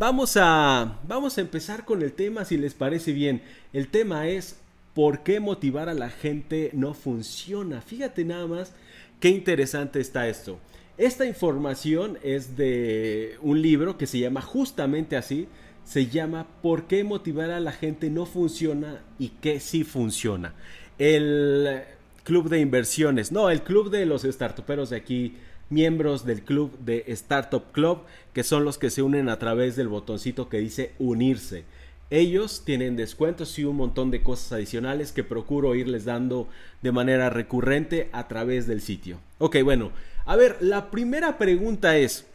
vamos a, vamos a empezar con el tema si les parece bien. El tema es ¿por qué motivar a la gente no funciona? Fíjate nada más qué interesante está esto. Esta información es de un libro que se llama justamente así, se llama ¿Por qué motivar a la gente no funciona y qué sí funciona? El club de inversiones, no, el club de los startuperos de aquí miembros del club de Startup Club, que son los que se unen a través del botoncito que dice unirse. Ellos tienen descuentos y un montón de cosas adicionales que procuro irles dando de manera recurrente a través del sitio. Ok, bueno, a ver, la primera pregunta es,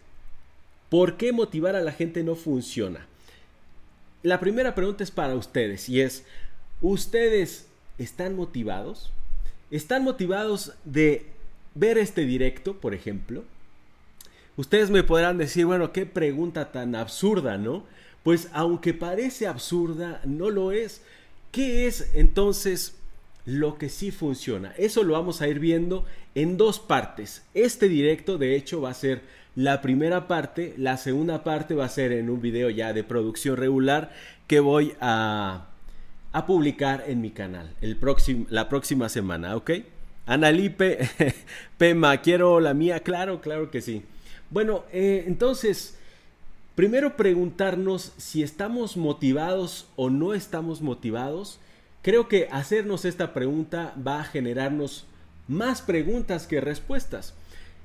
¿por qué motivar a la gente no funciona? La primera pregunta es para ustedes y es, ¿ustedes están motivados? ¿Están motivados de ver este directo, por ejemplo, ustedes me podrán decir, bueno, qué pregunta tan absurda, ¿no? Pues aunque parece absurda, no lo es. ¿Qué es entonces lo que sí funciona? Eso lo vamos a ir viendo en dos partes. Este directo, de hecho, va a ser la primera parte. La segunda parte va a ser en un video ya de producción regular que voy a, a publicar en mi canal el próximo, la próxima semana, ¿ok? Analipe, Pema, quiero la mía, claro, claro que sí. Bueno, eh, entonces, primero preguntarnos si estamos motivados o no estamos motivados. Creo que hacernos esta pregunta va a generarnos más preguntas que respuestas.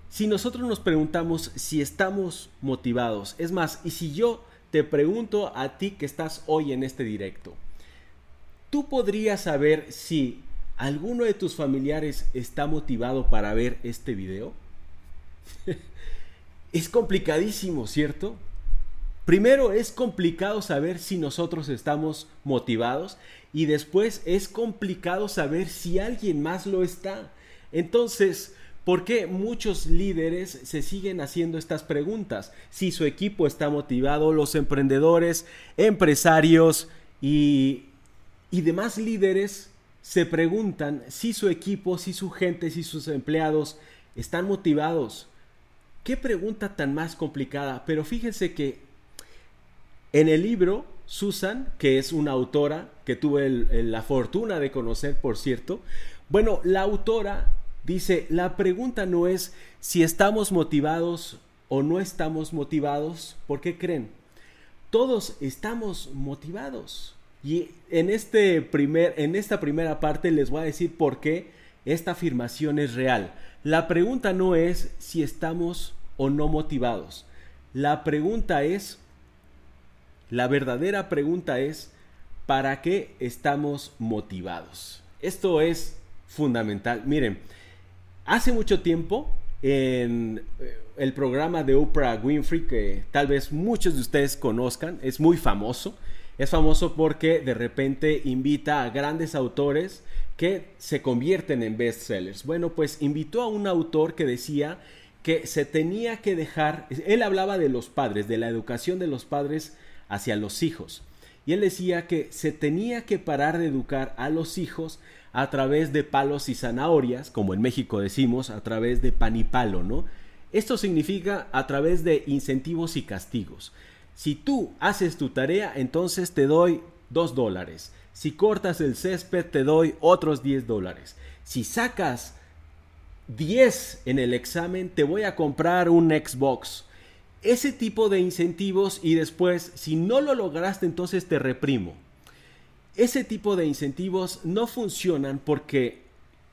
Si nosotros nos preguntamos si estamos motivados, es más, y si yo te pregunto a ti que estás hoy en este directo, tú podrías saber si ¿Alguno de tus familiares está motivado para ver este video? es complicadísimo, ¿cierto? Primero es complicado saber si nosotros estamos motivados y después es complicado saber si alguien más lo está. Entonces, ¿por qué muchos líderes se siguen haciendo estas preguntas? Si su equipo está motivado, los emprendedores, empresarios y, y demás líderes se preguntan si su equipo, si su gente, si sus empleados están motivados. Qué pregunta tan más complicada, pero fíjense que en el libro, Susan, que es una autora que tuve la fortuna de conocer, por cierto, bueno, la autora dice, la pregunta no es si estamos motivados o no estamos motivados, ¿por qué creen? Todos estamos motivados. Y en, este primer, en esta primera parte les voy a decir por qué esta afirmación es real. La pregunta no es si estamos o no motivados. La pregunta es, la verdadera pregunta es, ¿para qué estamos motivados? Esto es fundamental. Miren, hace mucho tiempo en eh, el programa de Oprah Winfrey, que tal vez muchos de ustedes conozcan, es muy famoso. Es famoso porque de repente invita a grandes autores que se convierten en bestsellers. Bueno, pues invitó a un autor que decía que se tenía que dejar, él hablaba de los padres, de la educación de los padres hacia los hijos. Y él decía que se tenía que parar de educar a los hijos a través de palos y zanahorias, como en México decimos, a través de pan y palo, ¿no? Esto significa a través de incentivos y castigos. Si tú haces tu tarea, entonces te doy 2 dólares. Si cortas el césped, te doy otros 10 dólares. Si sacas 10 en el examen, te voy a comprar un Xbox. Ese tipo de incentivos y después, si no lo lograste, entonces te reprimo. Ese tipo de incentivos no funcionan porque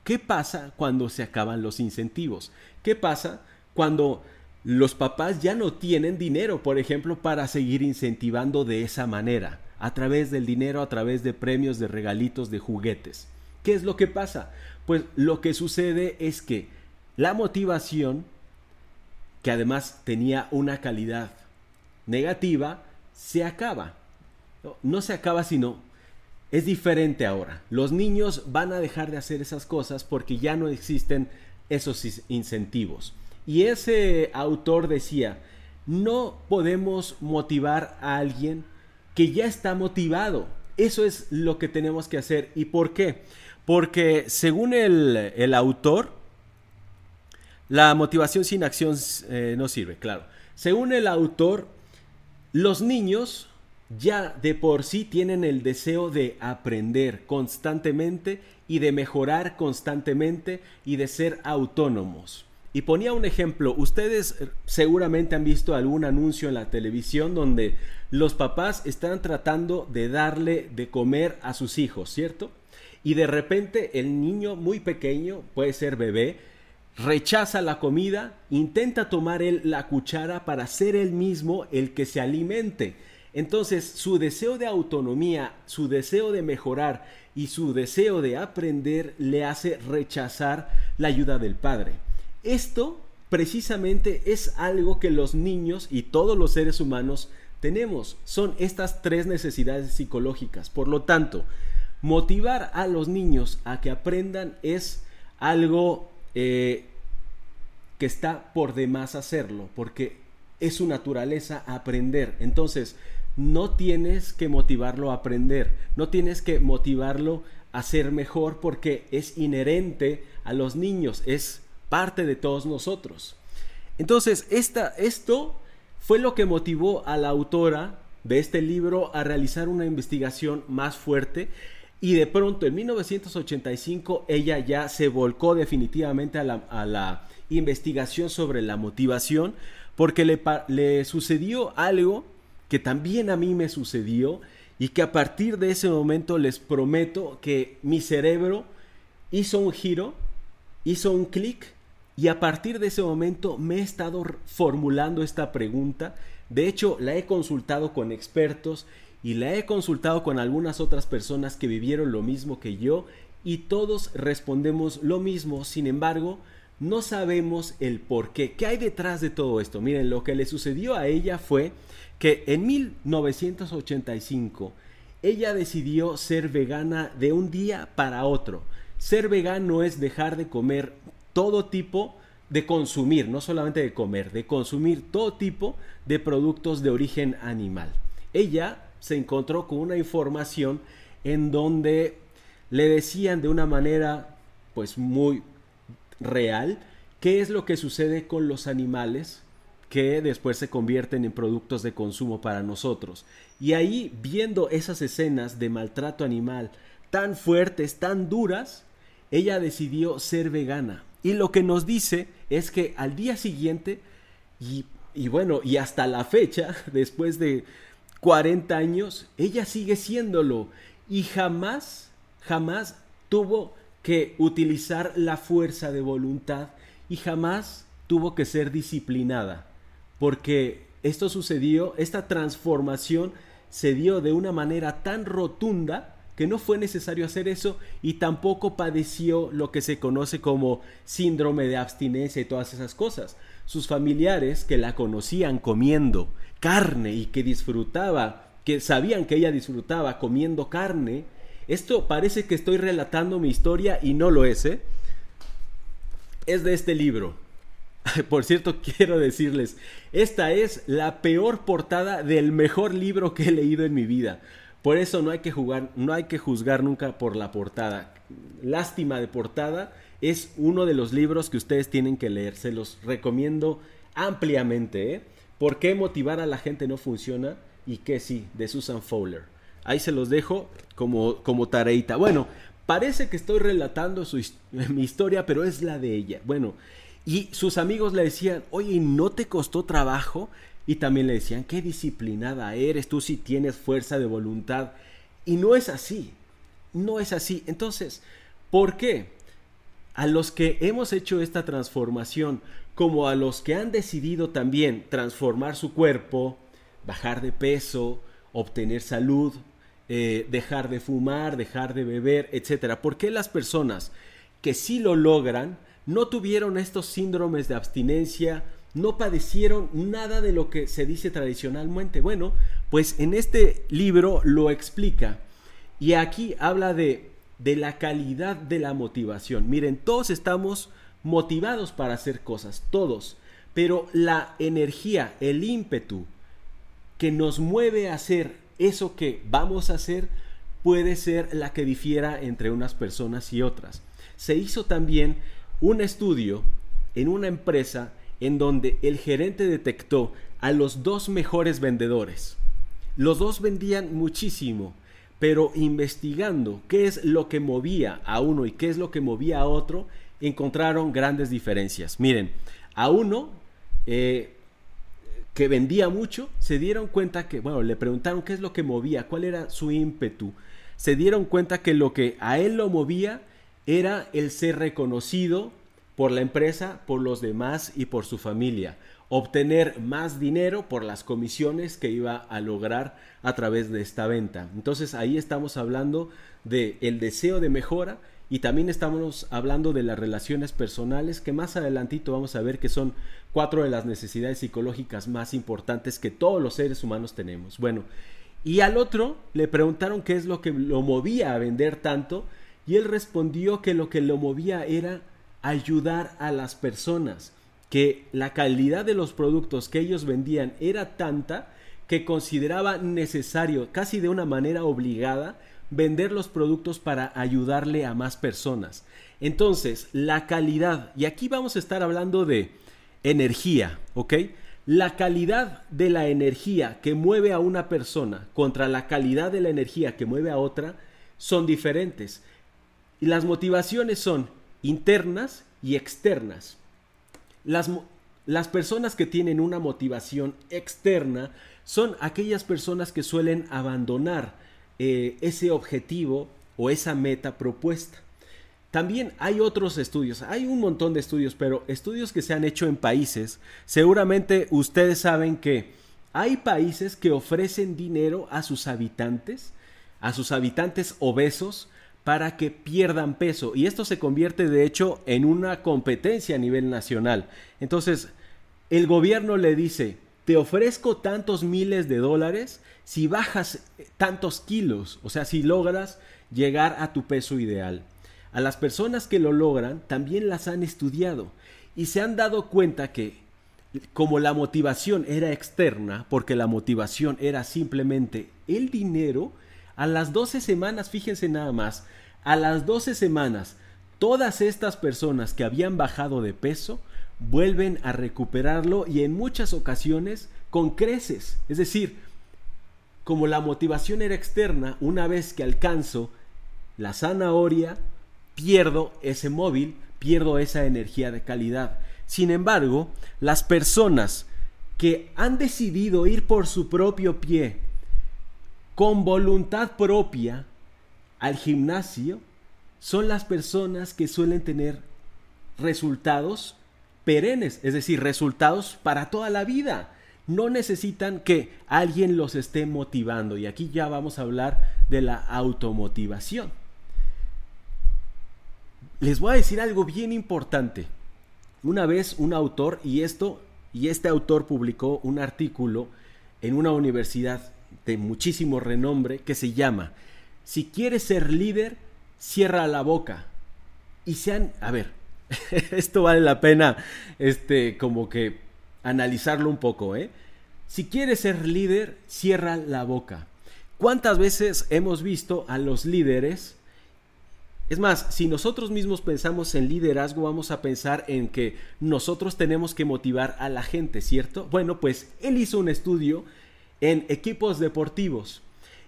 ¿qué pasa cuando se acaban los incentivos? ¿Qué pasa cuando los papás ya no tienen dinero, por ejemplo, para seguir incentivando de esa manera, a través del dinero, a través de premios, de regalitos, de juguetes. ¿Qué es lo que pasa? Pues lo que sucede es que la motivación, que además tenía una calidad negativa, se acaba. No, se acaba, sino es diferente ahora. Los niños van a dejar de hacer esas cosas porque ya no existen esos incentivos. Y ese autor decía, no podemos motivar a alguien que ya está motivado. Eso es lo que tenemos que hacer. ¿Y por qué? Porque según el, autor, la motivación sin acción eh, no sirve, claro. Según el autor, Los niños ya de por sí tienen el deseo de aprender constantemente y de mejorar constantemente y de ser autónomos. Y ponía un ejemplo, ustedes seguramente han visto algún anuncio en la televisión donde los papás están tratando de darle de comer a sus hijos, ¿cierto? Y de repente el niño muy pequeño, puede ser bebé, rechaza la comida, intenta tomar él la cuchara para ser él mismo el que se alimente. Entonces su deseo de autonomía, su deseo de mejorar y su deseo de aprender le hace rechazar la ayuda del padre. Esto precisamente es algo que los niños y todos los seres humanos tenemos. Son estas tres necesidades psicológicas. Por lo tanto, motivar a los niños a que aprendan es algo eh, que está por demás hacerlo, porque es su naturaleza aprender. Entonces, no tienes que motivarlo a aprender, no tienes que motivarlo a ser mejor porque es inherente a los niños, es parte de todos nosotros. Entonces, esta, esto fue lo que motivó a la autora de este libro a realizar una investigación más fuerte y de pronto en 1985 ella ya se volcó definitivamente a la, investigación sobre la motivación porque le, le sucedió algo que también a mí me sucedió y que a partir de ese momento les prometo que mi cerebro hizo un giro, hizo un clic y a partir de ese momento me he estado formulando esta pregunta. De hecho, la he consultado con expertos y la he consultado con algunas otras personas que vivieron lo mismo que yo y todos respondemos lo mismo. Sin embargo, no sabemos el por qué. ¿Qué hay detrás de todo esto? Miren, lo que le sucedió a ella fue que en 1985 ella decidió ser vegana de un día para otro. Ser vegano es dejar de comer todo tipo de consumir, no solamente de comer, de consumir todo tipo de productos de origen animal. Ella se encontró con una información en donde le decían de una manera pues muy real qué es lo que sucede con los animales que después se convierten en productos de consumo para nosotros. Y ahí, viendo esas escenas de maltrato animal tan fuertes, tan duras, ella decidió ser vegana. Y lo que nos dice es que al día siguiente, y, bueno, y hasta la fecha, después de 40 años, ella sigue siéndolo. Y jamás, jamás tuvo que utilizar la fuerza de voluntad y jamás tuvo que ser disciplinada porque esto sucedió, esta transformación se dio de una manera tan rotunda que no fue necesario hacer eso y tampoco padeció lo que se conoce como síndrome de abstinencia y todas esas cosas. Sus familiares que la conocían comiendo carne y que disfrutaba, que sabían que ella disfrutaba comiendo carne, esto parece que estoy relatando mi historia y no lo es, ¿eh? Es de este libro, Por cierto, quiero decirles, esta es la peor portada del mejor libro que he leído en mi vida. Por eso no hay que jugar, no hay que juzgar nunca por la portada. Lástima de portada es uno de los libros que ustedes tienen que leer. Se los recomiendo ampliamente. ¿eh? ¿Por qué motivar a la gente no funciona? Y que sí, de Susan Fowler. Ahí se los dejo como, como tareita. Bueno, parece que estoy relatando su, mi historia, pero es la de ella. Bueno, y sus amigos le decían, oye, ¿no te costó trabajo? Y también le decían, qué disciplinada eres, tú sí tienes fuerza de voluntad. Y no es así, no es así. Entonces, ¿por qué? A los que hemos hecho esta transformación, como a los que han decidido también transformar su cuerpo, bajar de peso, obtener salud, eh, dejar de fumar, dejar de beber, etc. ¿Por qué las personas que sí lo logran no tuvieron estos síndromes de abstinencia, no padecieron nada de lo que se dice tradicionalmente. Bueno, pues en este libro lo explica y aquí habla de, de la calidad de la motivación. Miren, todos estamos motivados para hacer cosas, todos, pero la energía, el ímpetu que nos mueve a hacer eso que vamos a hacer puede ser la que difiera entre unas personas y otras. Se hizo también un estudio en una empresa en donde el gerente detectó a los dos mejores vendedores. Los dos vendían muchísimo, pero investigando qué es lo que movía a uno y qué es lo que movía a otro, encontraron grandes diferencias. Miren, a uno eh, que vendía mucho, se dieron cuenta que, bueno, le preguntaron qué es lo que movía, cuál era su ímpetu. Se dieron cuenta que lo que a él lo movía era el ser reconocido por la empresa, por los demás y por su familia. Obtener más dinero por las comisiones que iba a lograr a través de esta venta. Entonces ahí estamos hablando de el deseo de mejora y también estamos hablando de las relaciones personales, que más adelantito vamos a ver que son cuatro de las necesidades psicológicas más importantes que todos los seres humanos tenemos. Bueno, y al otro le preguntaron qué es lo que lo movía a vender tanto, y él respondió que lo que lo movía era ayudar a las personas, que la calidad de los productos que ellos vendían era tanta que consideraba necesario, casi de una manera obligada, vender los productos para ayudarle a más personas. Entonces, la calidad, y aquí vamos a estar hablando de energía, ¿ok? La calidad de la energía que mueve a una persona contra la calidad de la energía que mueve a otra son diferentes. Y las motivaciones son internas y externas. Las, las personas que tienen una motivación externa son aquellas personas que suelen abandonar eh, ese objetivo o esa meta propuesta. También hay otros estudios, hay un montón de estudios, pero estudios que se han hecho en países, seguramente ustedes saben que hay países que ofrecen dinero a sus habitantes, a sus habitantes obesos, para que pierdan peso. Y esto se convierte de hecho en una competencia a nivel nacional. Entonces, el gobierno le dice, te ofrezco tantos miles de dólares si bajas tantos kilos, o sea, si logras llegar a tu peso ideal. A las personas que lo logran también las han estudiado y se han dado cuenta que como la motivación era externa, porque la motivación era simplemente el dinero, a las 12 semanas, fíjense nada más, a las 12 semanas, todas estas personas que habían bajado de peso vuelven a recuperarlo y en muchas ocasiones con creces. Es decir, como la motivación era externa, una vez que alcanzo la zanahoria, pierdo ese móvil, pierdo esa energía de calidad. Sin embargo, las personas que han decidido ir por su propio pie, con voluntad propia, al gimnasio, son las personas que suelen tener resultados perennes, es decir, resultados para toda la vida no necesitan que alguien los esté motivando. Y aquí ya vamos a hablar de la automotivación. Les voy a decir algo bien importante. Una vez un autor, y esto, y este autor publicó un artículo en una universidad de muchísimo renombre que se llama Si quieres ser líder, cierra la boca. Y sean, a ver, esto vale la pena, este, como que analizarlo un poco, ¿eh? Si quieres ser líder, cierra la boca. ¿Cuántas veces hemos visto a los líderes? Es más, si nosotros mismos pensamos en liderazgo, vamos a pensar en que nosotros tenemos que motivar a la gente, ¿cierto? Bueno, pues él hizo un estudio en equipos deportivos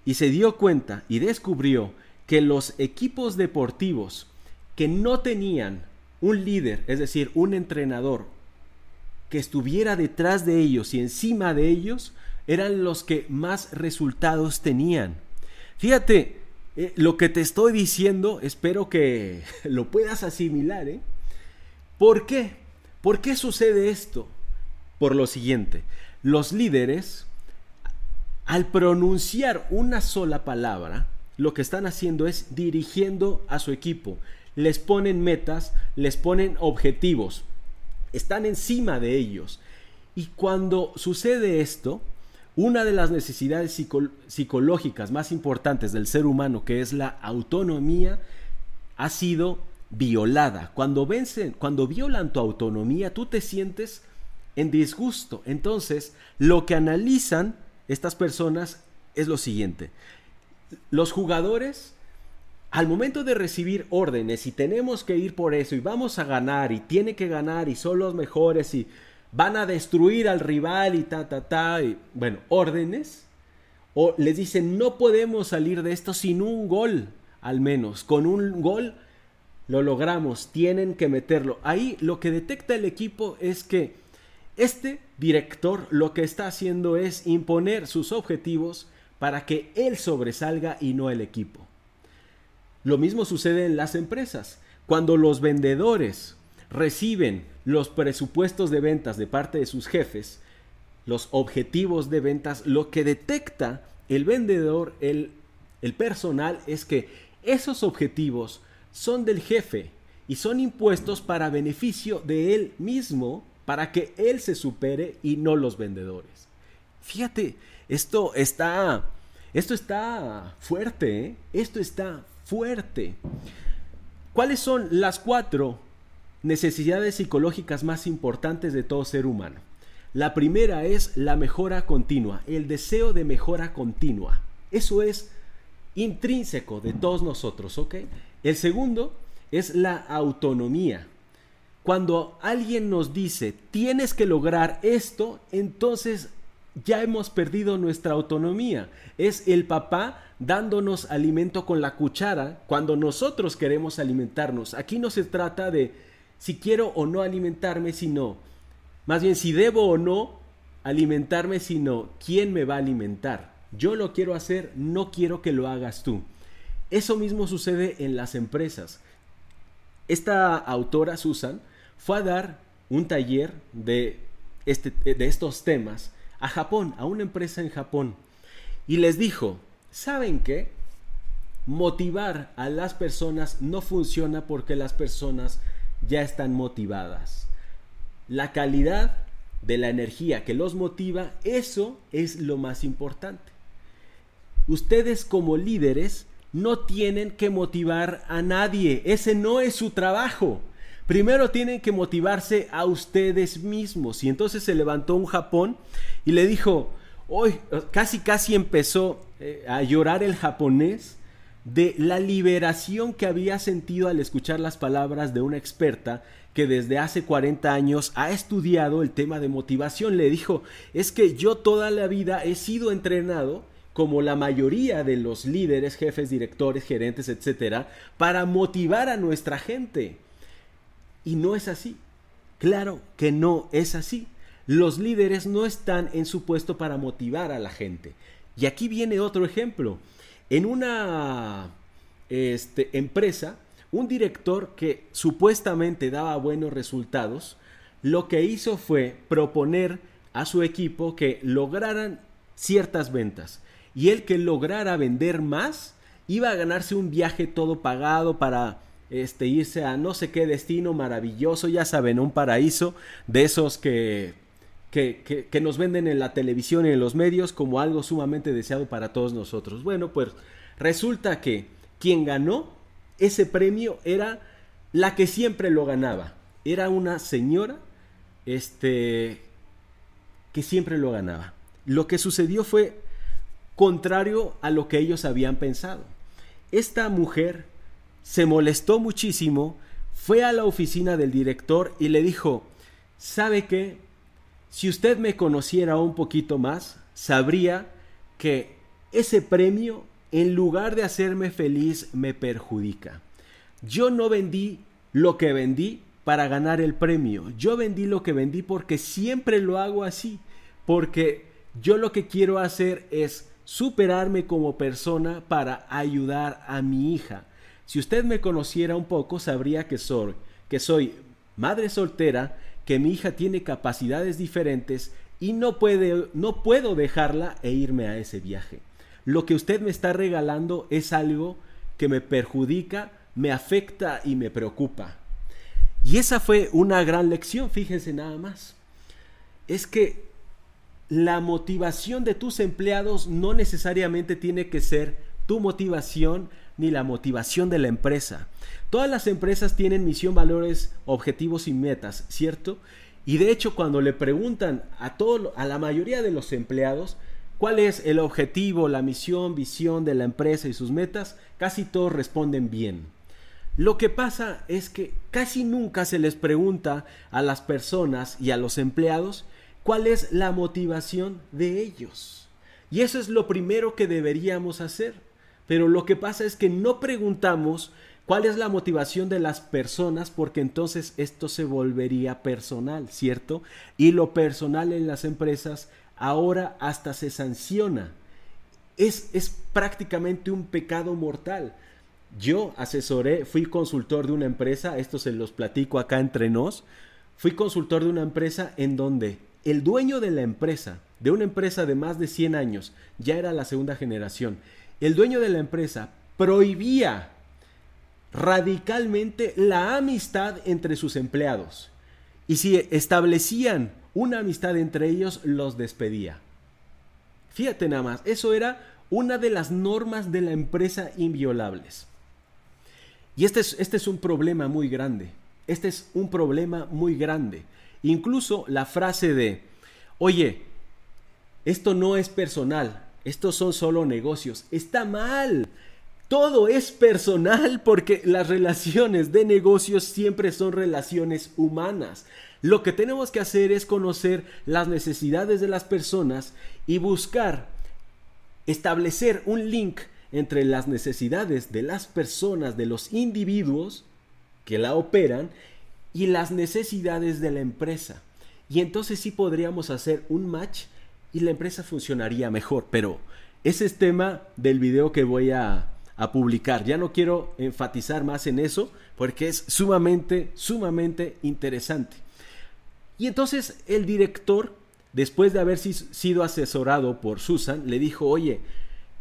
y se dio cuenta y descubrió que los equipos deportivos que no tenían un líder, es decir, un entrenador, que estuviera detrás de ellos y encima de ellos eran los que más resultados tenían. Fíjate, eh, lo que te estoy diciendo, espero que lo puedas asimilar. ¿eh? ¿Por qué? ¿Por qué sucede esto? Por lo siguiente, los líderes, al pronunciar una sola palabra, lo que están haciendo es dirigiendo a su equipo. Les ponen metas, les ponen objetivos están encima de ellos. Y cuando sucede esto, una de las necesidades psicológicas más importantes del ser humano, que es la autonomía, ha sido violada. Cuando vencen, cuando violan tu autonomía, tú te sientes en disgusto. Entonces, lo que analizan estas personas es lo siguiente. Los jugadores al momento de recibir órdenes y tenemos que ir por eso y vamos a ganar y tiene que ganar y son los mejores y van a destruir al rival y ta, ta, ta, y, bueno, órdenes, o les dicen, no podemos salir de esto sin un gol, al menos, con un gol lo logramos, tienen que meterlo. Ahí lo que detecta el equipo es que este director lo que está haciendo es imponer sus objetivos para que él sobresalga y no el equipo. Lo mismo sucede en las empresas. Cuando los vendedores reciben los presupuestos de ventas de parte de sus jefes, los objetivos de ventas, lo que detecta el vendedor, el, personal, es que esos objetivos son del jefe y son impuestos para beneficio de él mismo, para que él se supere y no los vendedores. Fíjate, esto está, esto está fuerte, ¿eh? esto está fuerte. ¿Cuáles son las cuatro necesidades psicológicas más importantes de todo ser humano? La primera es la mejora continua, el deseo de mejora continua. Eso es intrínseco de todos nosotros, ¿ok? El segundo es la autonomía. Cuando alguien nos dice, tienes que lograr esto, entonces ya hemos perdido nuestra autonomía. Es el papá dándonos alimento con la cuchara cuando nosotros queremos alimentarnos. Aquí no se trata de si quiero o no alimentarme, sino más bien si debo o no alimentarme, sino quién me va a alimentar. Yo lo quiero hacer, no quiero que lo hagas tú. Eso mismo sucede en las empresas. Esta autora, Susan, fue a dar un taller de, este, de estos temas a Japón, a una empresa en Japón. Y les dijo, ¿saben qué? Motivar a las personas no funciona porque las personas ya están motivadas. La calidad de la energía que los motiva, eso es lo más importante. Ustedes como líderes no tienen que motivar a nadie. Ese no es su trabajo. Primero tienen que motivarse a ustedes mismos. Y entonces se levantó un Japón y le dijo, hoy casi casi empezó eh, a llorar el japonés de la liberación que había sentido al escuchar las palabras de una experta que desde hace 40 años ha estudiado el tema de motivación. Le dijo, es que yo toda la vida he sido entrenado como la mayoría de los líderes, jefes, directores, gerentes, etcétera, para motivar a nuestra gente. Y no es así. Claro que no es así. Los líderes no están en su puesto para motivar a la gente. Y aquí viene otro ejemplo. En una este, empresa, un director que supuestamente daba buenos resultados, lo que hizo fue proponer a su equipo que lograran ciertas ventas y el que lograra vender más iba a ganarse un viaje todo pagado para este, irse a no sé qué destino maravilloso, ya saben, un paraíso de esos que, que, que, nos venden en la televisión y en los medios como algo sumamente deseado para todos nosotros. Bueno, pues resulta que quien ganó ese premio era la que siempre lo ganaba. Era una señora este, que siempre lo ganaba. Lo que sucedió fue contrario a lo que ellos habían pensado. Esta mujer se molestó muchísimo, fue a la oficina del director y le dijo, ¿sabe qué? Si usted me conociera un poquito más, sabría que ese premio, en lugar de hacerme feliz, me perjudica. Yo no vendí lo que vendí para ganar el premio. Yo vendí lo que vendí porque siempre lo hago así. Porque yo lo que quiero hacer es superarme como persona para ayudar a mi hija. Si usted me conociera un poco, sabría que soy, que soy madre soltera, que mi hija tiene capacidades diferentes y no, puede, no puedo dejarla e irme a ese viaje. Lo que usted me está regalando es algo que me perjudica, me afecta y me preocupa. Y esa fue una gran lección, fíjense nada más. Es que la motivación de tus empleados no necesariamente tiene que ser tu motivación ni la motivación de la empresa. Todas las empresas tienen misión, valores, objetivos y metas, ¿cierto? Y de hecho, cuando le preguntan a todo, a la mayoría de los empleados cuál es el objetivo, la misión, visión de la empresa y sus metas, casi todos responden bien. Lo que pasa es que casi nunca se les pregunta a las personas y a los empleados cuál es la motivación de ellos. Y eso es lo primero que deberíamos hacer. Pero lo que pasa es que no preguntamos cuál es la motivación de las personas porque entonces esto se volvería personal, ¿cierto? Y lo personal en las empresas ahora hasta se sanciona. Es, es prácticamente un pecado mortal. Yo asesoré, fui consultor de una empresa, esto se los platico acá entre nos, fui consultor de una empresa en donde el dueño de la empresa, de una empresa de más de 100 años, ya era la segunda generación, el dueño de la empresa prohibía radicalmente la amistad entre sus empleados. Y si establecían una amistad entre ellos, los despedía. Fíjate nada más, eso era una de las normas de la empresa inviolables. Y este es, este es un problema muy grande. Este es un problema muy grande. Incluso la frase de, oye, esto no es personal, estos son solo negocios, está mal. Todo es personal porque las relaciones de negocios siempre son relaciones humanas. Lo que tenemos que hacer es conocer las necesidades de las personas y buscar establecer un link entre las necesidades de las personas, de los individuos que la operan y las necesidades de la empresa. Y entonces sí podríamos hacer un match y la empresa funcionaría mejor. Pero ese es tema del video que voy a, a publicar. Ya no quiero enfatizar más en eso porque es sumamente, sumamente interesante. Y entonces el director, después de haber sido asesorado por Susan, le dijo, oye,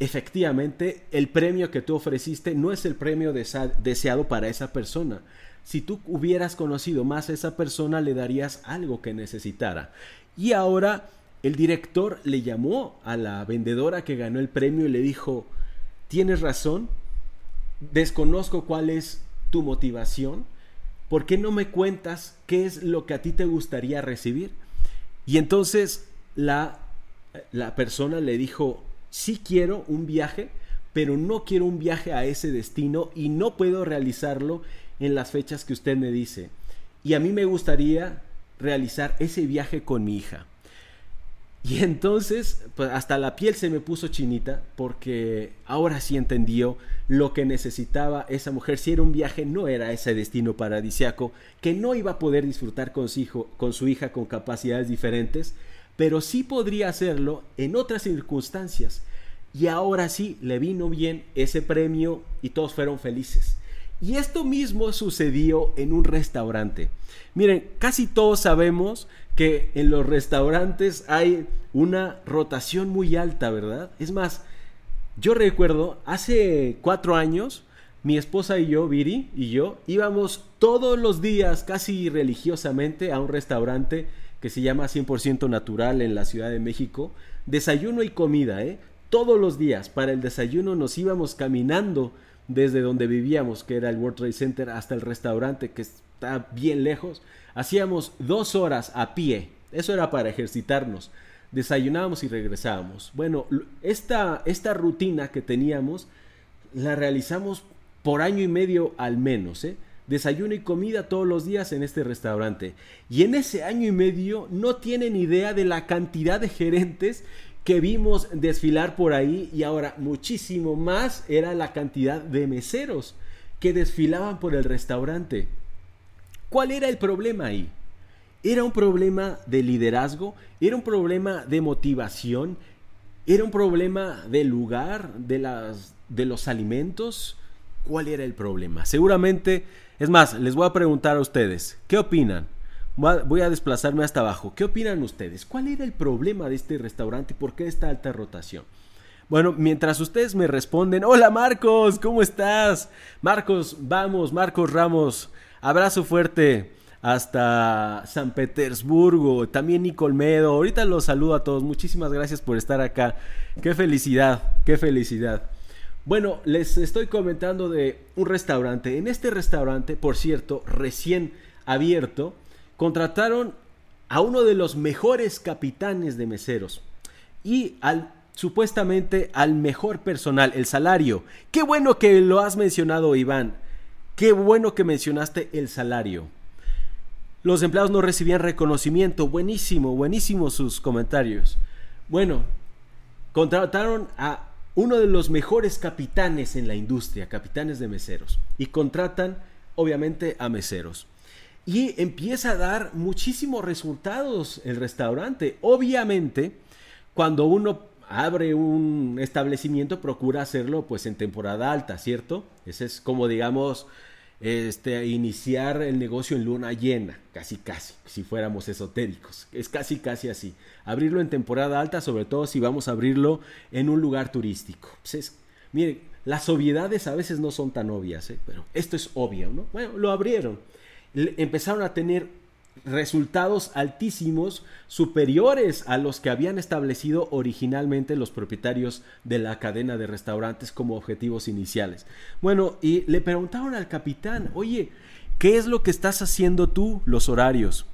efectivamente el premio que tú ofreciste no es el premio deseado para esa persona. Si tú hubieras conocido más a esa persona, le darías algo que necesitara. Y ahora el director le llamó a la vendedora que ganó el premio y le dijo, tienes razón, desconozco cuál es tu motivación, ¿por qué no me cuentas qué es lo que a ti te gustaría recibir? Y entonces la, la persona le dijo, sí quiero un viaje, pero no quiero un viaje a ese destino y no puedo realizarlo en las fechas que usted me dice. Y a mí me gustaría realizar ese viaje con mi hija. Y entonces, pues hasta la piel se me puso chinita porque ahora sí entendió lo que necesitaba esa mujer. Si era un viaje, no era ese destino paradisiaco, que no iba a poder disfrutar con con su hija con capacidades diferentes, pero sí podría hacerlo en otras circunstancias. Y ahora sí le vino bien ese premio y todos fueron felices. Y esto mismo sucedió en un restaurante. Miren, casi todos sabemos que en los restaurantes hay una rotación muy alta, ¿verdad? Es más, yo recuerdo, hace cuatro años, mi esposa y yo, Viri y yo, íbamos todos los días, casi religiosamente, a un restaurante que se llama 100% natural en la Ciudad de México. Desayuno y comida, ¿eh? Todos los días para el desayuno nos íbamos caminando desde donde vivíamos, que era el World Trade Center, hasta el restaurante que está bien lejos. Hacíamos dos horas a pie. Eso era para ejercitarnos. Desayunábamos y regresábamos. Bueno, esta, esta rutina que teníamos la realizamos por año y medio al menos, ¿eh? desayuno y comida todos los días en este restaurante. Y en ese año y medio no tienen idea de la cantidad de gerentes que vimos desfilar por ahí y ahora muchísimo más era la cantidad de meseros que desfilaban por el restaurante. ¿Cuál era el problema ahí? Era un problema de liderazgo, era un problema de motivación, era un problema del lugar, de, las, de los alimentos. ¿Cuál era el problema? Seguramente es más, les voy a preguntar a ustedes, ¿qué opinan? Voy a desplazarme hasta abajo. ¿Qué opinan ustedes? ¿Cuál era el problema de este restaurante y por qué esta alta rotación? Bueno, mientras ustedes me responden, hola Marcos, ¿cómo estás? Marcos, vamos, Marcos Ramos, abrazo fuerte hasta San Petersburgo, también Nicolmedo, ahorita los saludo a todos, muchísimas gracias por estar acá, qué felicidad, qué felicidad. Bueno, les estoy comentando de un restaurante. En este restaurante, por cierto, recién abierto, contrataron a uno de los mejores capitanes de meseros y al supuestamente al mejor personal, el salario. Qué bueno que lo has mencionado, Iván. qué bueno que mencionaste el salario. Los empleados no recibían reconocimiento. Buenísimo, buenísimo sus comentarios. Bueno, contrataron a uno de los mejores capitanes en la industria, capitanes de meseros, y contratan obviamente a meseros. Y empieza a dar muchísimos resultados el restaurante. Obviamente, cuando uno abre un establecimiento, procura hacerlo pues en temporada alta, ¿cierto? Ese es como digamos este, iniciar el negocio en luna llena, casi casi, si fuéramos esotéricos, es casi casi así. Abrirlo en temporada alta, sobre todo si vamos a abrirlo en un lugar turístico. Pues miren, las obviedades a veces no son tan obvias, ¿eh? pero esto es obvio, ¿no? Bueno, lo abrieron. Empezaron a tener resultados altísimos superiores a los que habían establecido originalmente los propietarios de la cadena de restaurantes como objetivos iniciales. Bueno, y le preguntaron al capitán, oye, ¿qué es lo que estás haciendo tú los horarios?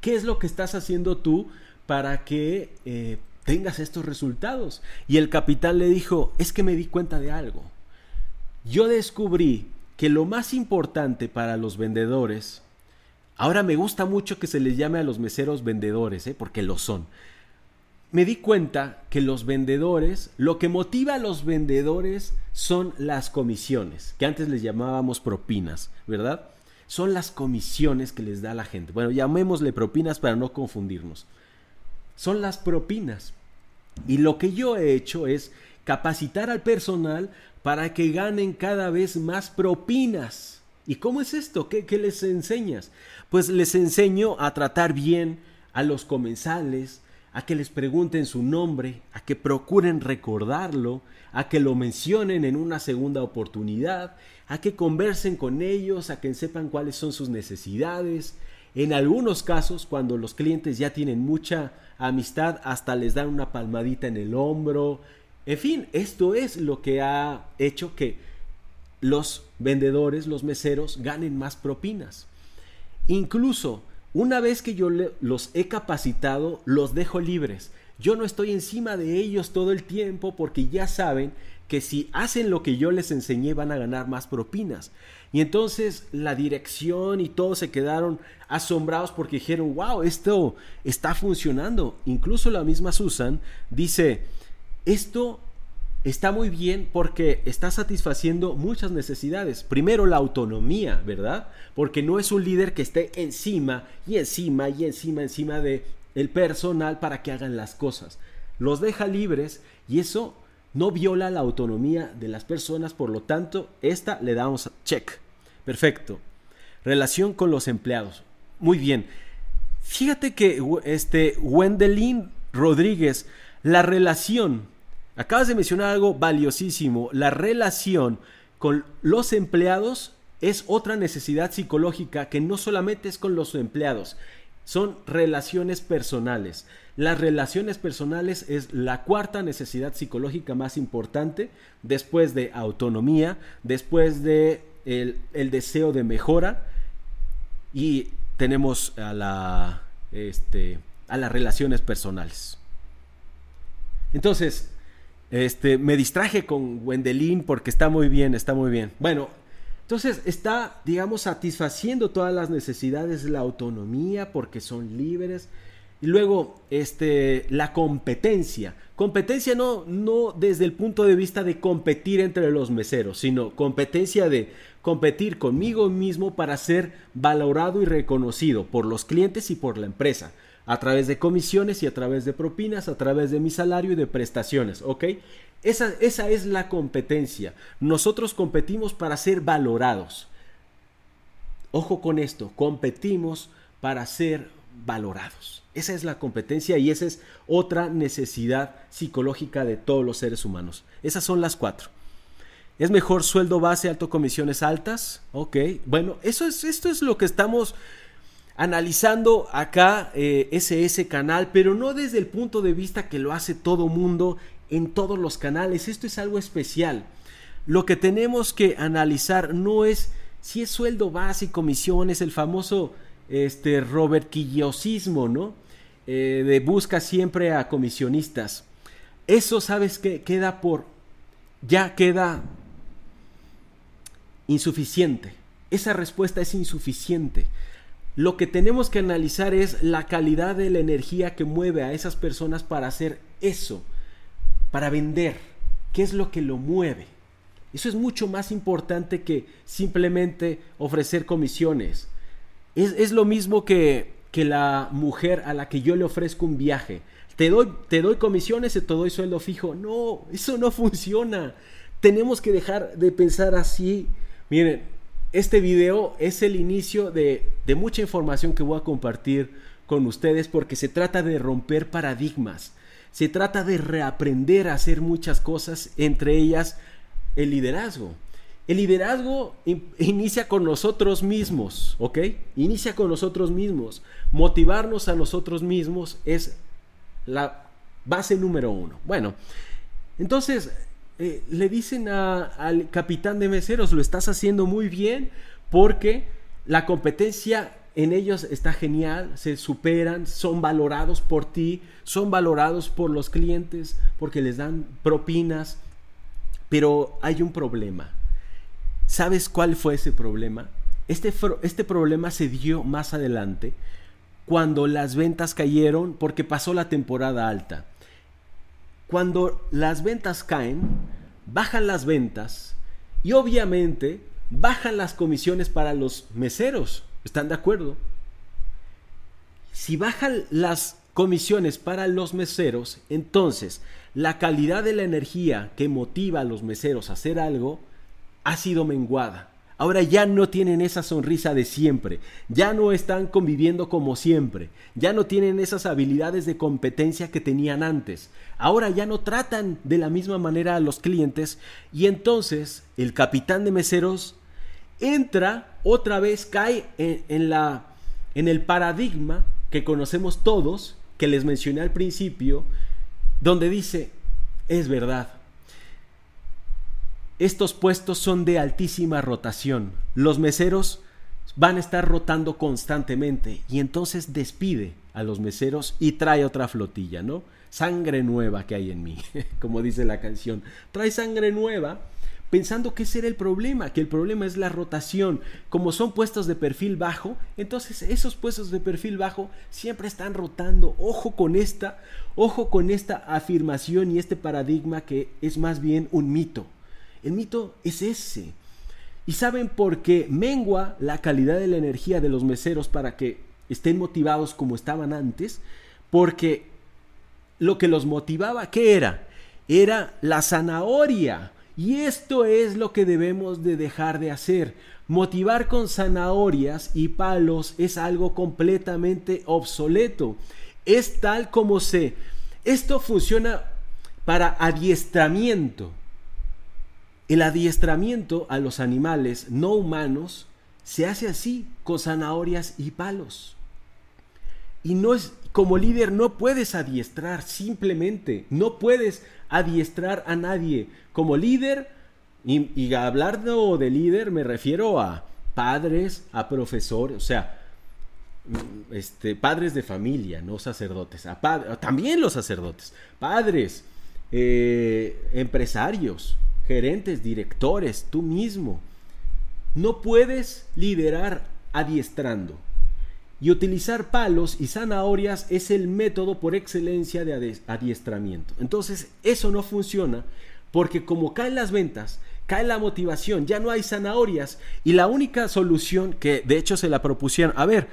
¿Qué es lo que estás haciendo tú para que eh, tengas estos resultados? Y el capitán le dijo, es que me di cuenta de algo. Yo descubrí que lo más importante para los vendedores Ahora me gusta mucho que se les llame a los meseros vendedores, ¿eh? porque lo son. Me di cuenta que los vendedores, lo que motiva a los vendedores son las comisiones, que antes les llamábamos propinas, ¿verdad? Son las comisiones que les da la gente. Bueno, llamémosle propinas para no confundirnos. Son las propinas. Y lo que yo he hecho es capacitar al personal para que ganen cada vez más propinas. ¿Y cómo es esto? ¿Qué, les enseñas? Pues les enseño a tratar bien a los comensales, a que les pregunten su nombre, a que procuren recordarlo, a que lo mencionen en una segunda oportunidad, a que conversen con ellos, a que sepan cuáles son sus necesidades. En algunos casos, cuando los clientes ya tienen mucha amistad, hasta les dan una palmadita en el hombro. En fin, esto es lo que ha hecho que los vendedores, los meseros, ganen más propinas. Incluso una vez que yo los he capacitado, los dejo libres. Yo no estoy encima de ellos todo el tiempo porque ya saben que si hacen lo que yo les enseñé van a ganar más propinas. Y entonces la dirección y todos se quedaron asombrados porque dijeron, wow, esto está funcionando. Incluso la misma Susan dice, esto está muy bien porque está satisfaciendo muchas necesidades. Primero la autonomía, ¿verdad? Porque no es un líder que esté encima y encima y encima encima de el personal para que hagan las cosas. Los deja libres y eso no viola la autonomía de las personas, por lo tanto, esta le damos check. Perfecto. Relación con los empleados. Muy bien. Fíjate que este Wendelin Rodríguez, la relación Acabas de mencionar algo valiosísimo. La relación con los empleados es otra necesidad psicológica que no solamente es con los empleados, son relaciones personales. Las relaciones personales es la cuarta necesidad psicológica más importante después de autonomía, después de el, deseo de mejora y tenemos a la este, a las relaciones personales. Entonces, este, me distraje con Wendelin porque está muy bien, está muy bien. Bueno, entonces está, digamos, satisfaciendo todas las necesidades de la autonomía porque son libres. Y luego, este, la competencia. Competencia no, no desde el punto de vista de competir entre los meseros, sino competencia de competir conmigo mismo para ser valorado y reconocido por los clientes y por la empresa a través de comisiones y a través de propinas, a través de mi salario y de prestaciones, ¿ok? Esa, esa es la competencia. Nosotros competimos para ser valorados. Ojo con esto, competimos para ser valorados. Esa es la competencia y esa es otra necesidad psicológica de todos los seres humanos. Esas son las cuatro. ¿Es mejor sueldo base, alto comisiones altas? Ok, bueno, eso es, esto es lo que estamos analizando acá eh, ese, canal, pero no desde el punto de vista que lo hace todo mundo en todos los canales. Esto es algo especial. Lo que tenemos que analizar no es si es sueldo base y comisiones, el famoso este, Robert Quillosismo, ¿no? Eh, de busca siempre a comisionistas. Eso, ¿sabes que Queda por... ya queda insuficiente. Esa respuesta es insuficiente. Lo que tenemos que analizar es la calidad de la energía que mueve a esas personas para hacer eso, para vender. ¿Qué es lo que lo mueve? Eso es mucho más importante que simplemente ofrecer comisiones. Es, lo mismo que, que la mujer a la que yo le ofrezco un viaje. Te doy, te doy comisiones y te doy sueldo fijo. No, eso no funciona. Tenemos que dejar de pensar así. Miren, este video es el inicio de, mucha información que voy a compartir con ustedes porque se trata de romper paradigmas. Se trata de reaprender a hacer muchas cosas, entre ellas el liderazgo. El liderazgo inicia con nosotros mismos, ¿ok? Inicia con nosotros mismos. Motivarnos a nosotros mismos es la base número uno. Bueno, entonces eh, le dicen al capitán de meseros, lo estás haciendo muy bien porque la competencia en ellos está genial, se superan, son valorados por ti, son valorados por los clientes porque les dan propinas, pero hay un problema. ¿Sabes cuál fue ese problema? Este, este problema se dio más adelante cuando las ventas cayeron porque pasó la temporada alta. Cuando las ventas caen, bajan las ventas y obviamente bajan las comisiones para los meseros. ¿Están de acuerdo? Si bajan las comisiones para los meseros, entonces la calidad de la energía que motiva a los meseros a hacer algo ha sido menguada. Ahora ya no tienen esa sonrisa de siempre, ya no están conviviendo como siempre, ya no tienen esas habilidades de competencia que tenían antes. Ahora ya no tratan de la misma manera a los clientes. Y entonces el capitán de meseros entra otra vez, cae en, la, en el paradigma que conocemos todos, que les mencioné al principio, donde dice, es verdad, estos puestos son de altísima rotación. Los meseros van a estar rotando constantemente y entonces despide a los meseros y trae otra flotilla, ¿no? Sangre nueva que hay en mí, como dice la canción. Trae sangre nueva pensando que ese era el problema, que el problema es la rotación. Como son puestos de perfil bajo, entonces esos puestos de perfil bajo siempre están rotando. Ojo con esta, ojo con esta afirmación y este paradigma que es más bien un mito. El mito es ese. ¿Y saben por qué mengua la calidad de la energía de los meseros para que estén motivados como estaban antes? Porque lo que los motivaba, ¿qué era? Era la zanahoria. Y esto es lo que debemos de dejar de hacer. Motivar con zanahorias y palos es algo completamente obsoleto. Es tal como se... Esto funciona para adiestramiento. El adiestramiento a los animales no humanos se hace así, con zanahorias y palos. Y no es como líder no puedes adiestrar simplemente, no puedes adiestrar a nadie. Como líder, y, y hablando de líder me refiero a padres, a profesores, o sea, este, padres de familia, no sacerdotes, a también los sacerdotes, padres, eh, empresarios, gerentes, directores, tú mismo. No puedes liderar adiestrando. Y utilizar palos y zanahorias es el método por excelencia de adiestramiento. Entonces, eso no funciona porque como caen las ventas, cae la motivación, ya no hay zanahorias y la única solución que de hecho se la propusieron, a ver,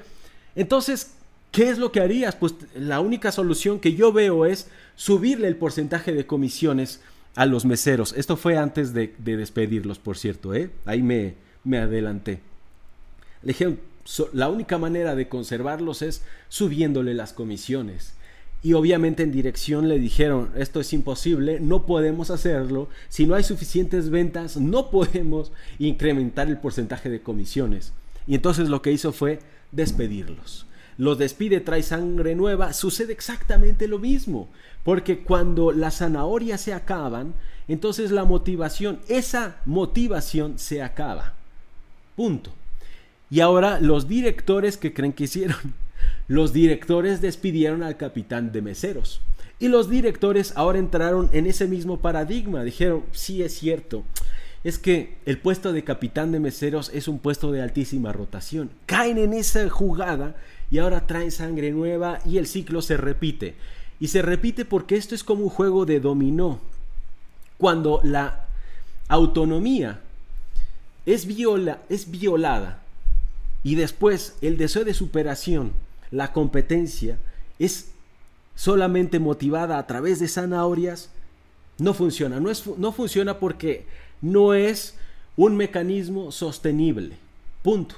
entonces, ¿qué es lo que harías? Pues la única solución que yo veo es subirle el porcentaje de comisiones a los meseros. Esto fue antes de, despedirlos, por cierto, ¿eh? Ahí me, adelanté. Le dijeron, la única manera de conservarlos es subiéndole las comisiones. Y obviamente en dirección le dijeron, esto es imposible, no podemos hacerlo, si no hay suficientes ventas, no podemos incrementar el porcentaje de comisiones. Y entonces lo que hizo fue despedirlos los despide, trae sangre nueva, sucede exactamente lo mismo. Porque cuando las zanahorias se acaban, entonces la motivación, esa motivación se acaba. Punto. Y ahora los directores que creen que hicieron, los directores despidieron al capitán de meseros. Y los directores ahora entraron en ese mismo paradigma. Dijeron, sí es cierto, es que el puesto de capitán de meseros es un puesto de altísima rotación. Caen en esa jugada y ahora traen sangre nueva y el ciclo se repite. Y se repite porque esto es como un juego de dominó. Cuando la autonomía es, viola, es violada y después el deseo de superación, la competencia, es solamente motivada a través de zanahorias, no funciona. No, es, no funciona porque no es un mecanismo sostenible. Punto.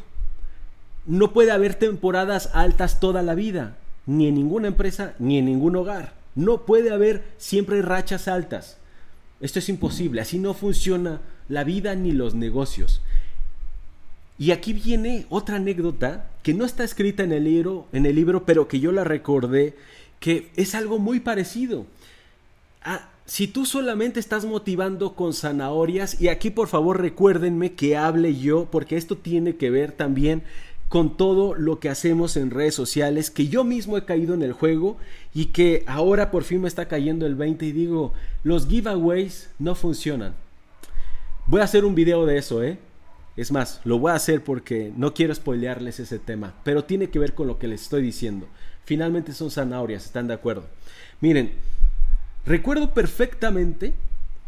No puede haber temporadas altas toda la vida, ni en ninguna empresa, ni en ningún hogar. No puede haber siempre rachas altas. Esto es imposible, así no funciona la vida ni los negocios. Y aquí viene otra anécdota que no está escrita en el libro, en el libro pero que yo la recordé, que es algo muy parecido. Ah, si tú solamente estás motivando con zanahorias, y aquí por favor recuérdenme que hable yo, porque esto tiene que ver también con todo lo que hacemos en redes sociales, que yo mismo he caído en el juego y que ahora por fin me está cayendo el 20 y digo, los giveaways no funcionan. Voy a hacer un video de eso, ¿eh? Es más, lo voy a hacer porque no quiero spoilearles ese tema, pero tiene que ver con lo que les estoy diciendo. Finalmente son zanahorias, ¿están de acuerdo? Miren, recuerdo perfectamente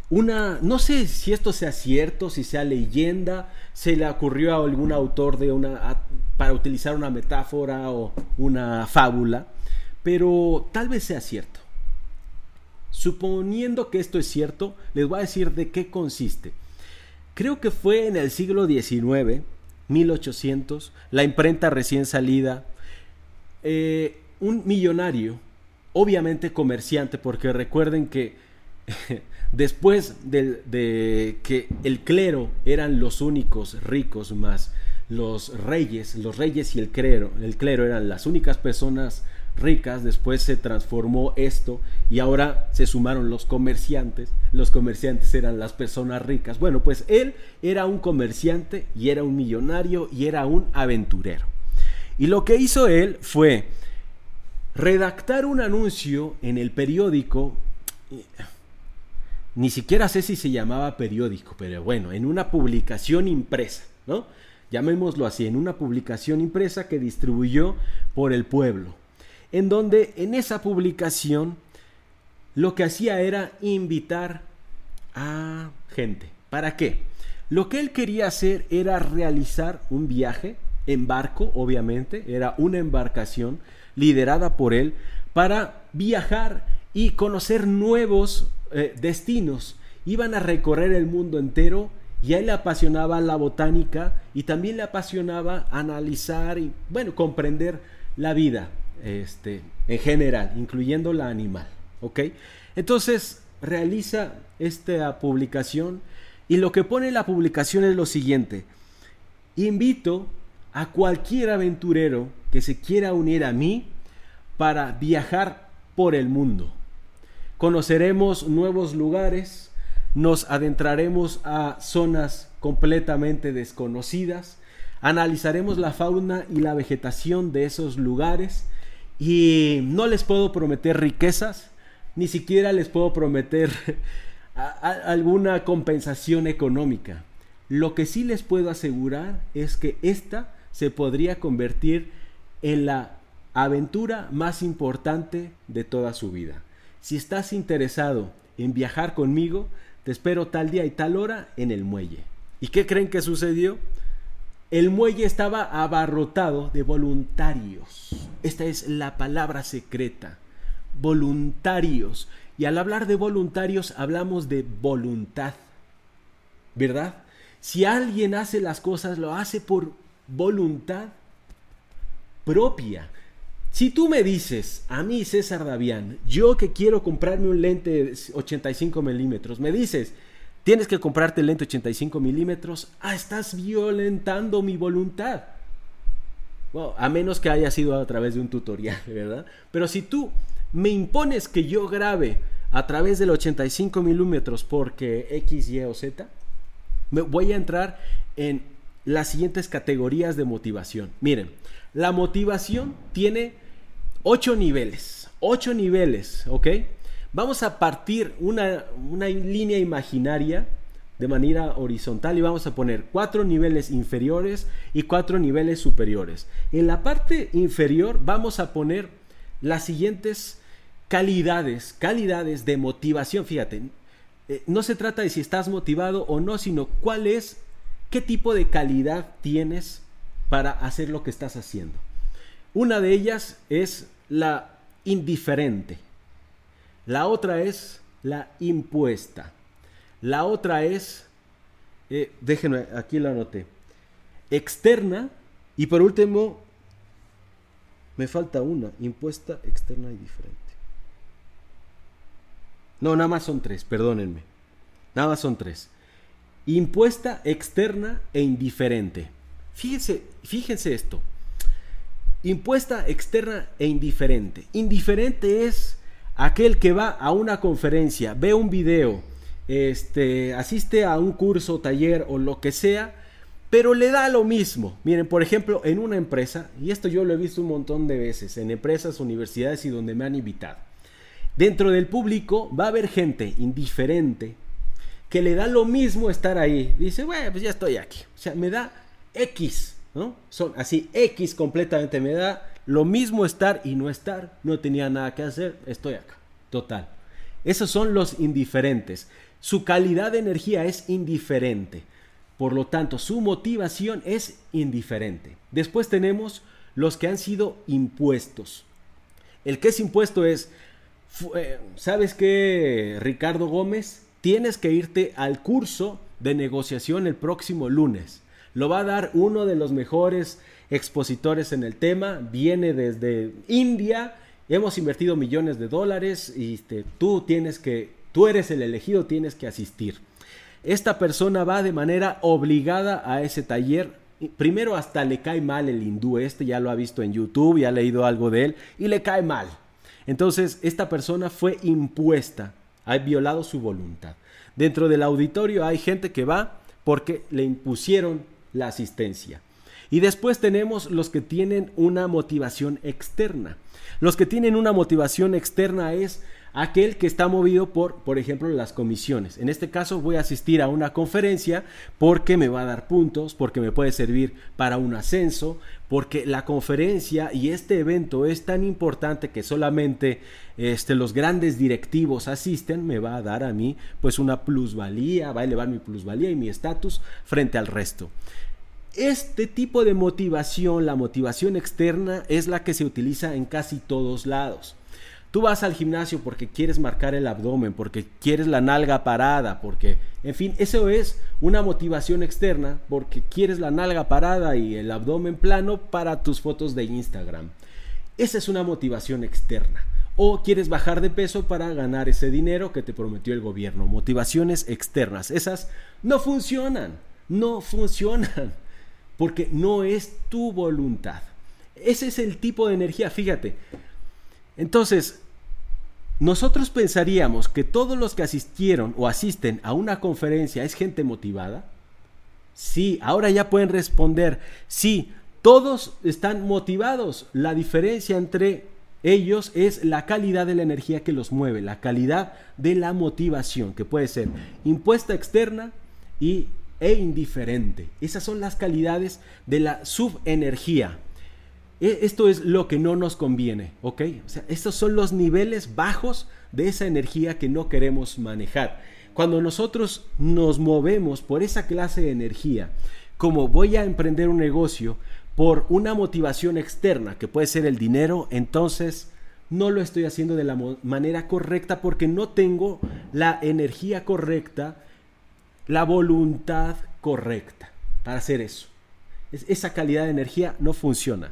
una, no sé si esto sea cierto, si sea leyenda, se le ocurrió a algún autor de una, para utilizar una metáfora o una fábula, pero tal vez sea cierto. Suponiendo que esto es cierto, les voy a decir de qué consiste. Creo que fue en el siglo XIX, 1800, la imprenta recién salida, eh, un millonario, obviamente comerciante, porque recuerden que después de, que el clero eran los únicos ricos más los reyes, los reyes y el clero, el clero eran las únicas personas ricas, después se transformó esto y ahora se sumaron los comerciantes, los comerciantes eran las personas ricas. Bueno, pues él era un comerciante y era un millonario y era un aventurero. Y lo que hizo él fue redactar un anuncio en el periódico, ni siquiera sé si se llamaba periódico, pero bueno, en una publicación impresa, ¿no? Llamémoslo así, en una publicación impresa que distribuyó por el pueblo en donde en esa publicación lo que hacía era invitar a gente. ¿Para qué? Lo que él quería hacer era realizar un viaje en barco, obviamente, era una embarcación liderada por él para viajar y conocer nuevos eh, destinos. Iban a recorrer el mundo entero y a él le apasionaba la botánica y también le apasionaba analizar y, bueno, comprender la vida este, en general, incluyendo la animal. ¿Ok? Entonces realiza esta publicación y lo que pone la publicación es lo siguiente. Invito a cualquier aventurero que se quiera unir a mí para viajar por el mundo. Conoceremos nuevos lugares, nos adentraremos a zonas completamente desconocidas, analizaremos la fauna y la vegetación de esos lugares y no les puedo prometer riquezas, ni siquiera les puedo prometer alguna compensación económica. Lo que sí les puedo asegurar es que esta se podría convertir en la aventura más importante de toda su vida. Si estás interesado en viajar conmigo, te espero tal día y tal hora en el muelle. ¿Y qué creen que sucedió? El muelle estaba abarrotado de voluntarios. Esta es la palabra secreta. Voluntarios. Y al hablar de voluntarios hablamos de voluntad. ¿Verdad? Si alguien hace las cosas, lo hace por voluntad propia. Si tú me dices, a mí César Davián, yo que quiero comprarme un lente de 85 milímetros, me dices, tienes que comprarte el lente 85 milímetros, ah, estás violentando mi voluntad. a menos que haya sido a través de un tutorial, ¿verdad? Pero si tú me impones que yo grabe a través del 85 milímetros porque X, Y o Z, me voy a entrar en las siguientes categorías de motivación. Miren, la motivación tiene 8 niveles, 8 niveles, ¿ok? Vamos a partir una, línea imaginaria de manera horizontal y vamos a poner cuatro niveles inferiores y cuatro niveles superiores. En la parte inferior vamos a poner las siguientes calidades, calidades de motivación. Fíjate, eh, no se trata de si estás motivado o no, sino cuál es, qué tipo de calidad tienes para hacer lo que estás haciendo. Una de ellas es la indiferente. La otra es la impuesta. La otra es, eh, déjenme, aquí la anoté, externa. Y por último, me falta una, impuesta, externa y diferente. No, nada más son tres, perdónenme. Nada más son tres. Impuesta, externa e indiferente. Fíjense, fíjense esto. Impuesta, externa e indiferente. Indiferente es aquel que va a una conferencia, ve un video, este, asiste a un curso, taller o lo que sea, pero le da lo mismo. Miren, por ejemplo, en una empresa, y esto yo lo he visto un montón de veces, en empresas, universidades y donde me han invitado. Dentro del público va a haber gente indiferente que le da lo mismo estar ahí. Dice, bueno, pues ya estoy aquí. O sea, me da X, ¿no? Son así, X completamente. Me da lo mismo estar y no estar. No tenía nada que hacer, estoy acá. Total. Esos son los indiferentes. Su calidad de energía es indiferente. Por lo tanto, su motivación es indiferente. Después tenemos los que han sido impuestos. El que es impuesto es, eh, ¿sabes qué, Ricardo Gómez? Tienes que irte al curso de negociación el próximo lunes. Lo va a dar uno de los mejores expositores en el tema. Viene desde India. Hemos invertido millones de dólares y este, tú tienes que Tú eres el elegido, tienes que asistir. Esta persona va de manera obligada a ese taller. Primero hasta le cae mal el hindú este, ya lo ha visto en YouTube, ya ha leído algo de él, y le cae mal. Entonces, esta persona fue impuesta, ha violado su voluntad. Dentro del auditorio hay gente que va porque le impusieron la asistencia. Y después tenemos los que tienen una motivación externa. Los que tienen una motivación externa es aquel que está movido por, por ejemplo, las comisiones. En este caso voy a asistir a una conferencia porque me va a dar puntos, porque me puede servir para un ascenso, porque la conferencia y este evento es tan importante que solamente este, los grandes directivos asisten, me va a dar a mí pues una plusvalía, va a elevar mi plusvalía y mi estatus frente al resto. Este tipo de motivación, la motivación externa, es la que se utiliza en casi todos lados. Tú vas al gimnasio porque quieres marcar el abdomen, porque quieres la nalga parada, porque, en fin, eso es una motivación externa, porque quieres la nalga parada y el abdomen plano para tus fotos de Instagram. Esa es una motivación externa. O quieres bajar de peso para ganar ese dinero que te prometió el gobierno. Motivaciones externas. Esas no funcionan. No funcionan. Porque no es tu voluntad. Ese es el tipo de energía. Fíjate, entonces, nosotros pensaríamos que todos los que asistieron o asisten a una conferencia es gente motivada. Sí, ahora ya pueden responder, sí, todos están motivados. La diferencia entre ellos es la calidad de la energía que los mueve, la calidad de la motivación, que puede ser impuesta externa y, e indiferente. Esas son las calidades de la subenergía. E, esto es lo que no nos conviene, ¿ok? O sea, estos son los niveles bajos de esa energía que no queremos manejar. Cuando nosotros nos movemos por esa clase de energía, como voy a emprender un negocio por una motivación externa, que puede ser el dinero, entonces no lo estoy haciendo de la manera correcta porque no tengo la energía correcta, la voluntad correcta para hacer eso. esa calidad de energía no funciona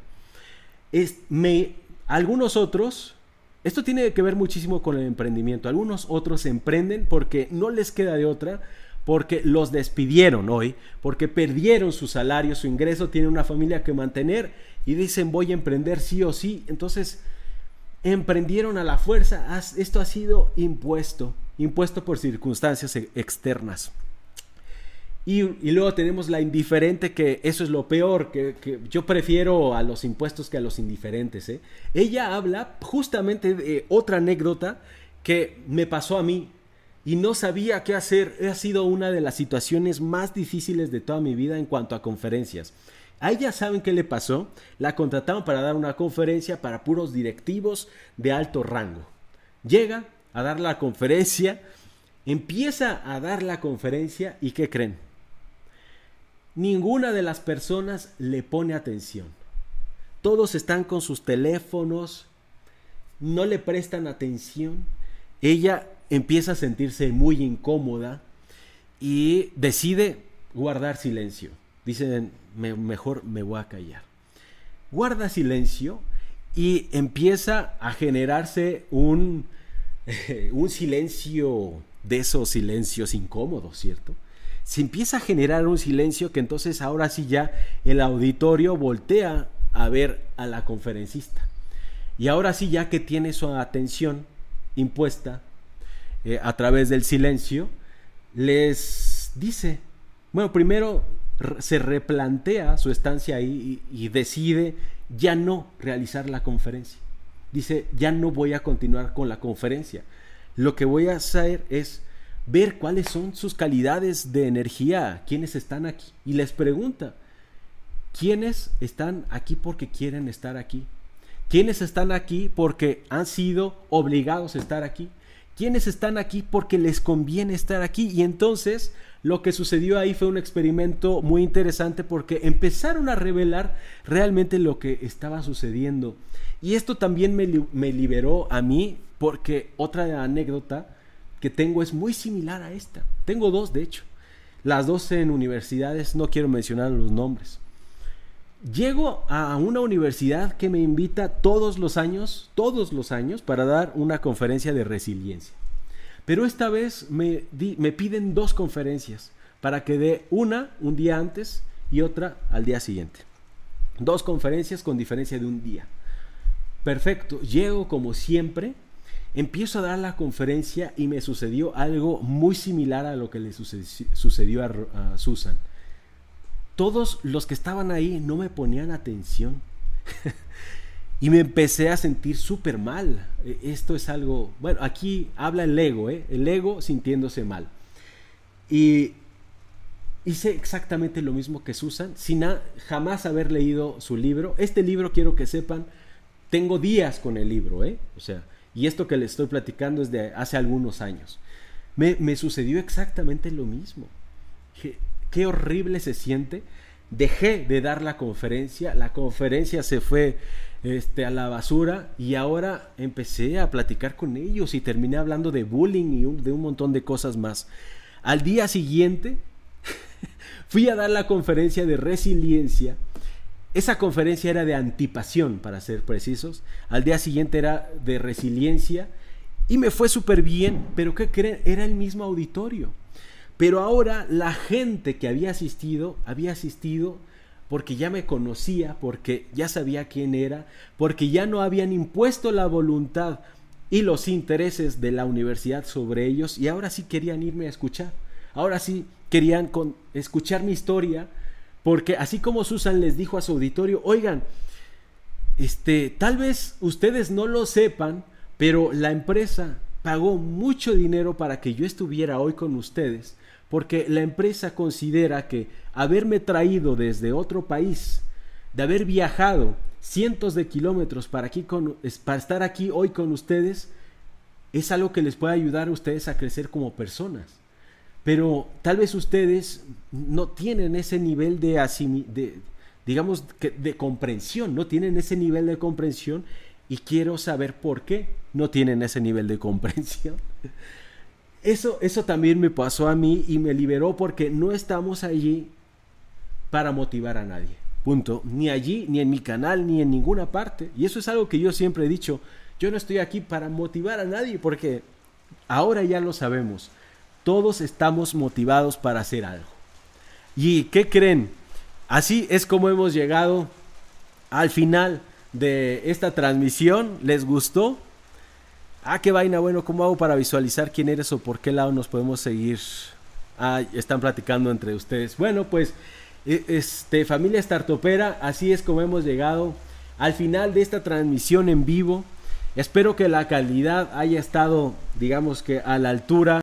es, me, algunos otros, esto tiene que ver muchísimo con el emprendimiento, algunos otros emprenden porque no les queda de otra, porque los despidieron hoy, porque perdieron su salario, su ingreso, tienen una familia que mantener y dicen voy a emprender sí o sí, entonces emprendieron a la fuerza, esto ha sido impuesto, impuesto por circunstancias e, externas. Y, luego tenemos la indiferente, que eso es lo peor, que, yo prefiero a los impuestos que a los indiferentes. ¿eh? Ella habla justamente de otra anécdota que me pasó a mí. y no sabía qué hacer. Ha sido una de las situaciones más difíciles de toda mi vida en cuanto a conferencias. A ella saben qué le pasó. La contrataron para dar una conferencia para puros directivos de alto rango. Llega a dar la conferencia, empieza a dar la conferencia y ¿qué creen? Ninguna de las personas le pone atención. Todos están con sus teléfonos, no le prestan atención. Ella empieza a sentirse muy incómoda y decide guardar silencio. Dicen, mejor me voy a callar. Guarda silencio y empieza a generarse un, un silencio de esos silencios incómodos, ¿cierto? Se empieza a generar un silencio que entonces ahora sí ya el auditorio voltea a ver a la conferencista. Y ahora sí ya que tiene su atención impuesta eh, a través del silencio, les dice, bueno, primero se replantea su estancia ahí y, decide ya no realizar la conferencia. Dice, ya no voy a continuar con la conferencia. Lo que voy a hacer es ver cuáles son sus calidades de energía, quiénes están aquí. Y les pregunta, ¿quiénes están aquí porque quieren estar aquí? ¿Quiénes están aquí porque han sido obligados a estar aquí? ¿Quiénes están aquí porque les conviene estar aquí? Y entonces lo que sucedió ahí fue un experimento muy interesante porque empezaron a revelar realmente lo que estaba sucediendo. Y esto también me, me liberó a mí porque otra anécdota que tengo es muy similar a esta. Tengo dos, de hecho. Las dos en universidades, no quiero mencionar los nombres. Llego a una universidad que me invita todos los años, todos los años, para dar una conferencia de resiliencia. Pero esta vez me, me piden dos conferencias para que dé una un día antes y otra al día siguiente. Dos conferencias con diferencia de un día. Perfecto, llego como siempre, empiezo a dar la conferencia y me sucedió algo muy similar a lo que le sucedió a Susan todos los que estaban ahí no me ponían atención. y me empecé a sentir súper mal. E, esto es algo, bueno, aquí habla el ego, ¿eh? el ego sintiéndose mal. Y hice exactamente lo mismo que Susan, sin jamás haber leído su libro. Este libro, quiero que sepan, tengo días con el libro, ¿eh? O sea, y esto que les estoy platicando es de hace algunos años. Me, me sucedió exactamente lo mismo qué horrible se siente. Dejé de dar la conferencia, la conferencia se fue este, a la basura y ahora empecé a platicar con ellos y terminé hablando de bullying y de un montón de cosas más. Al día siguiente fui a dar la conferencia de resiliencia. Esa conferencia era de antipasión, para ser precisos. Al día siguiente era de resiliencia y me fue súper bien, pero ¿qué creen? Era el mismo auditorio. Pero ahora la gente que había asistido, había asistido porque ya me conocía, porque ya sabía quién era, porque ya no habían impuesto la voluntad y los intereses de la universidad sobre ellos y ahora sí querían irme a escuchar. Ahora sí querían escuchar mi historia, porque así como Susan les dijo a su auditorio, oigan, este, tal vez ustedes no lo sepan, pero la empresa pagó mucho dinero para que yo estuviera hoy con ustedes porque la empresa considera que haberme traído desde otro país, de haber viajado cientos de kilómetros para, aquí para estar aquí hoy con ustedes, es algo que les puede ayudar a ustedes a crecer como personas. Pero tal vez ustedes no tienen ese nivel de, digamos, de comprensión, no tienen ese nivel de comprensión y quiero saber por qué no tienen ese nivel de comprensión. Eso, eso también me pasó a mí y me liberó porque no estamos allí para motivar a nadie. Punto. Ni allí, ni en mi canal, ni en ninguna parte. Y eso es algo que yo siempre he dicho. Yo no estoy aquí para motivar a nadie porque ahora ya lo sabemos. Todos estamos motivados para hacer algo. ¿Y qué creen? Así es como hemos llegado al final de esta transmisión. ¿Les gustó? Ah, qué vaina, bueno, ¿cómo hago para visualizar quién eres o por qué lado nos podemos seguir? Ah, están platicando entre ustedes. Bueno, pues, e, este, familia Startopera, así es como hemos llegado al final de esta transmisión en vivo. Espero que la calidad haya estado, digamos que a la altura